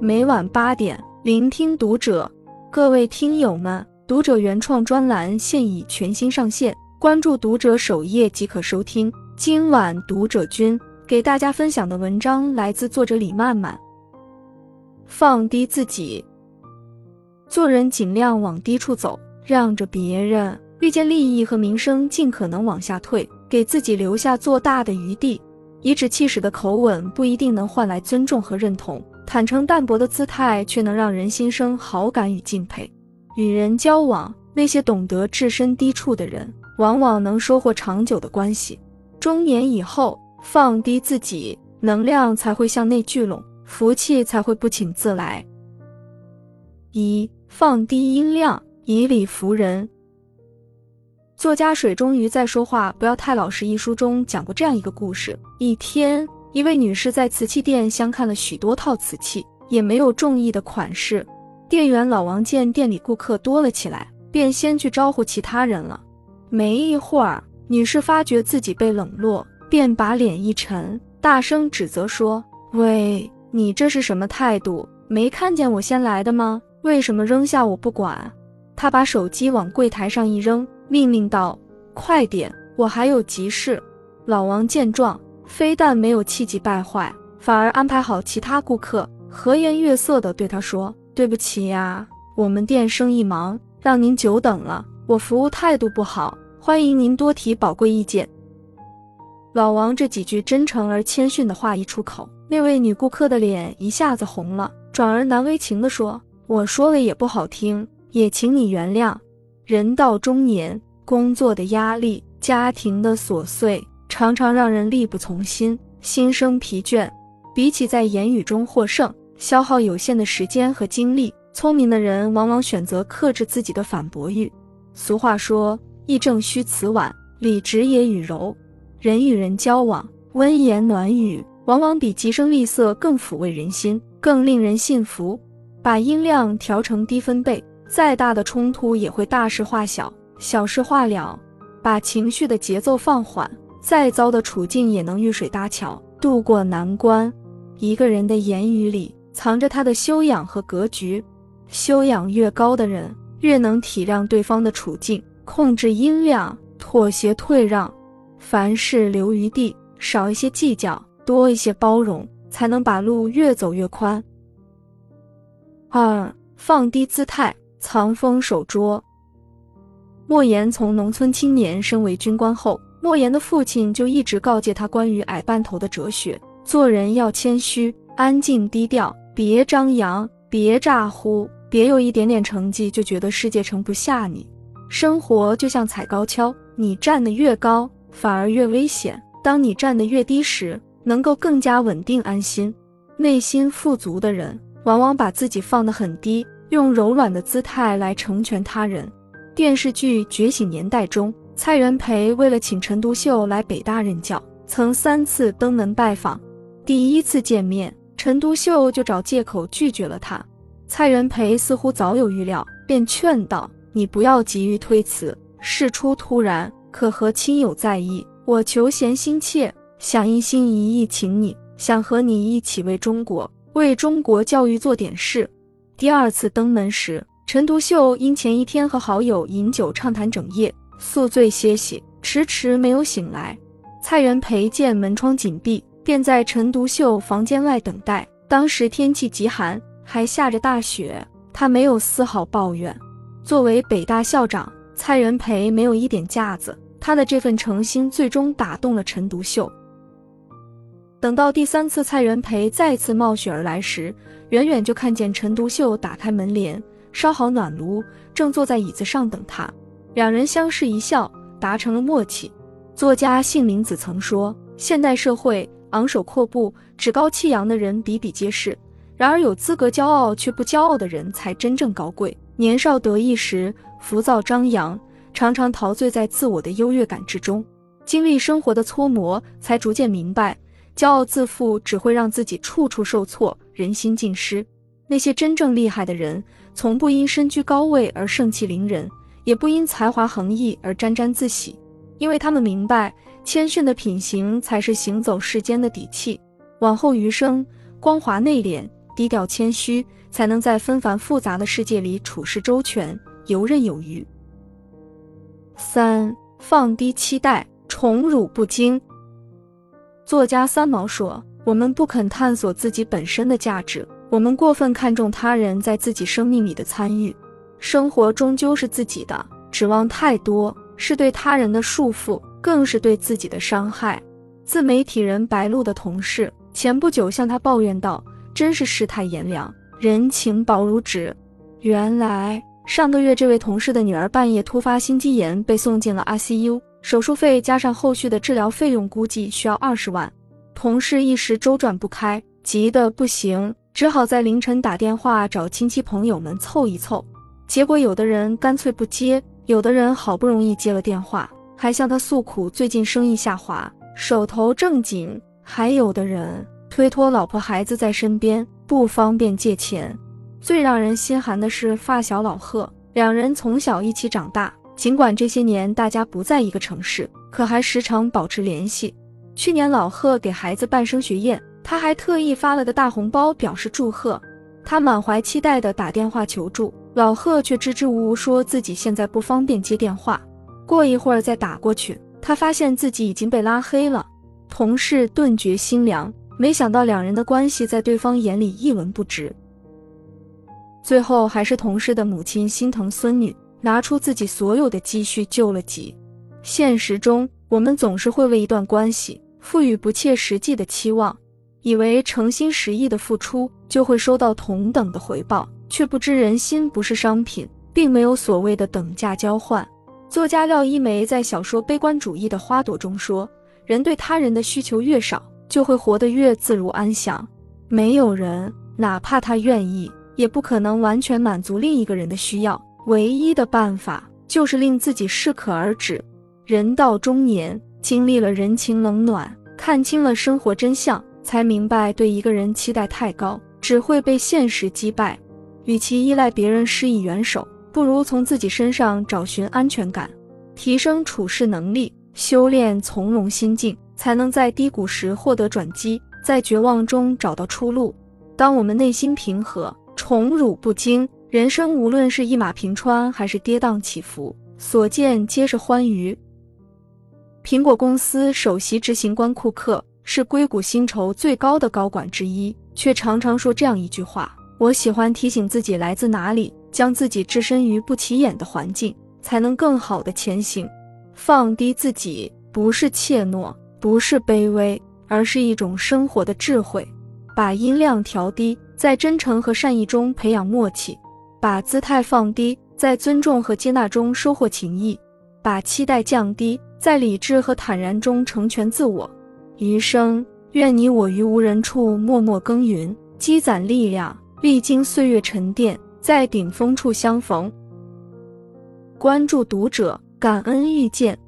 每晚八点，聆听读者。各位听友们，读者原创专栏现已全新上线，关注读者首页即可收听。今晚读者君给大家分享的文章来自作者李曼曼。放低自己，做人尽量往低处走，让着别人，遇见利益和名声，尽可能往下退，给自己留下做大的余地。颐指气使的口吻不一定能换来尊重和认同，坦诚淡泊的姿态却能让人心生好感与敬佩。与人交往，那些懂得置身低处的人，往往能收获长久的关系。中年以后，放低自己，能量才会向内聚拢，福气才会不请自来。一放低音量，以理服人。作家水中鱼在说话不要太老实一书中讲过这样一个故事：一天，一位女士在瓷器店相看了许多套瓷器，也没有中意的款式。店员老王见店里顾客多了起来，便先去招呼其他人了。没一会儿，女士发觉自己被冷落，便把脸一沉，大声指责说：“喂，你这是什么态度？没看见我先来的吗？为什么扔下我不管？”她把手机往柜台上一扔。命令道：“快点，我还有急事。”老王见状，非但没有气急败坏，反而安排好其他顾客，和颜悦色地对他说：“对不起呀，我们店生意忙，让您久等了。我服务态度不好，欢迎您多提宝贵意见。”老王这几句真诚而谦逊的话一出口，那位女顾客的脸一下子红了，转而难为情地说：“我说的也不好听，也请你原谅。”人到中年，工作的压力、家庭的琐碎，常常让人力不从心，心生疲倦。比起在言语中获胜，消耗有限的时间和精力，聪明的人往往选择克制自己的反驳欲。俗话说：“义正虚辞婉，理直也与柔。”人与人交往，温言暖语往往比疾声厉色更抚慰人心，更令人信服。把音量调成低分贝。再大的冲突也会大事化小，小事化了；把情绪的节奏放缓，再糟的处境也能遇水搭桥，渡过难关。一个人的言语里藏着他的修养和格局，修养越高的人，越能体谅对方的处境，控制音量，妥协退让，凡事留余地，少一些计较，多一些包容，才能把路越走越宽。二，放低姿态。藏锋守拙。莫言从农村青年升为军官后，莫言的父亲就一直告诫他关于矮半头的哲学：做人要谦虚、安静、低调，别张扬，别咋呼，别有一点点成绩就觉得世界盛不下你。生活就像踩高跷，你站得越高，反而越危险；当你站得越低时，能够更加稳定安心。内心富足的人，往往把自己放得很低。用柔软的姿态来成全他人。电视剧《觉醒年代》中，蔡元培为了请陈独秀来北大任教，曾三次登门拜访。第一次见面，陈独秀就找借口拒绝了他。蔡元培似乎早有预料，便劝道：“你不要急于推辞，事出突然，可和亲友在意。我求贤心切，想一心一意请你，想和你一起为中国、为中国教育做点事。”第二次登门时，陈独秀因前一天和好友饮酒畅谈整夜，宿醉歇息，迟迟没有醒来。蔡元培见门窗紧闭，便在陈独秀房间外等待。当时天气极寒，还下着大雪，他没有丝毫抱怨。作为北大校长，蔡元培没有一点架子，他的这份诚心最终打动了陈独秀。等到第三次蔡元培再次冒雪而来时，远远就看见陈独秀打开门帘，烧好暖炉，正坐在椅子上等他。两人相视一笑，达成了默契。作家杏林子曾说：“现代社会昂首阔步、趾高气扬的人比比皆是，然而有资格骄傲却不骄傲的人才真正高贵。年少得意时浮躁张扬，常常陶醉在自我的优越感之中，经历生活的搓磨，才逐渐明白。”骄傲自负只会让自己处处受挫，人心尽失。那些真正厉害的人，从不因身居高位而盛气凌人，也不因才华横溢而沾沾自喜，因为他们明白，谦逊的品行才是行走世间的底气。往后余生，光华内敛、低调谦虚，才能在纷繁复杂的世界里处事周全、游刃有余。三、放低期待，宠辱不惊。作家三毛说：“我们不肯探索自己本身的价值，我们过分看重他人在自己生命里的参与。生活终究是自己的，指望太多是对他人的束缚，更是对自己的伤害。”自媒体人白露的同事前不久向他抱怨道：“真是世态炎凉，人情薄如纸。”原来上个月这位同事的女儿半夜突发心肌炎，被送进了 ICU。手术费加上后续的治疗费用，估计需要二十万。同事一时周转不开，急得不行，只好在凌晨打电话找亲戚朋友们凑一凑。结果有的人干脆不接，有的人好不容易接了电话，还向他诉苦最近生意下滑，手头正紧；还有的人推脱老婆孩子在身边，不方便借钱。最让人心寒的是发小老贺，两人从小一起长大。尽管这些年大家不在一个城市，可还时常保持联系。去年老贺给孩子办升学宴，他还特意发了个大红包表示祝贺。他满怀期待的打电话求助，老贺却支支吾吾说自己现在不方便接电话，过一会儿再打过去。他发现自己已经被拉黑了，同事顿觉心凉，没想到两人的关系在对方眼里一文不值。最后还是同事的母亲心疼孙女。拿出自己所有的积蓄救了急。现实中，我们总是会为一段关系赋予不切实际的期望，以为诚心实意的付出就会收到同等的回报，却不知人心不是商品，并没有所谓的等价交换。作家廖一梅在小说《悲观主义的花朵》中说：“人对他人的需求越少，就会活得越自如安详。没有人，哪怕他愿意，也不可能完全满足另一个人的需要。”唯一的办法就是令自己适可而止。人到中年，经历了人情冷暖，看清了生活真相，才明白对一个人期待太高，只会被现实击败。与其依赖别人施以援手，不如从自己身上找寻安全感，提升处事能力，修炼从容心境，才能在低谷时获得转机，在绝望中找到出路。当我们内心平和，宠辱不惊。人生无论是一马平川还是跌宕起伏，所见皆是欢愉。苹果公司首席执行官库克是硅谷薪酬最高的高管之一，却常常说这样一句话：“我喜欢提醒自己来自哪里，将自己置身于不起眼的环境，才能更好的前行。放低自己，不是怯懦，不是卑微，而是一种生活的智慧。把音量调低，在真诚和善意中培养默契。”把姿态放低，在尊重和接纳中收获情谊；把期待降低，在理智和坦然中成全自我。余生，愿你我于无人处默默耕耘，积攒力量，历经岁月沉淀，在顶峰处相逢。关注读者，感恩遇见。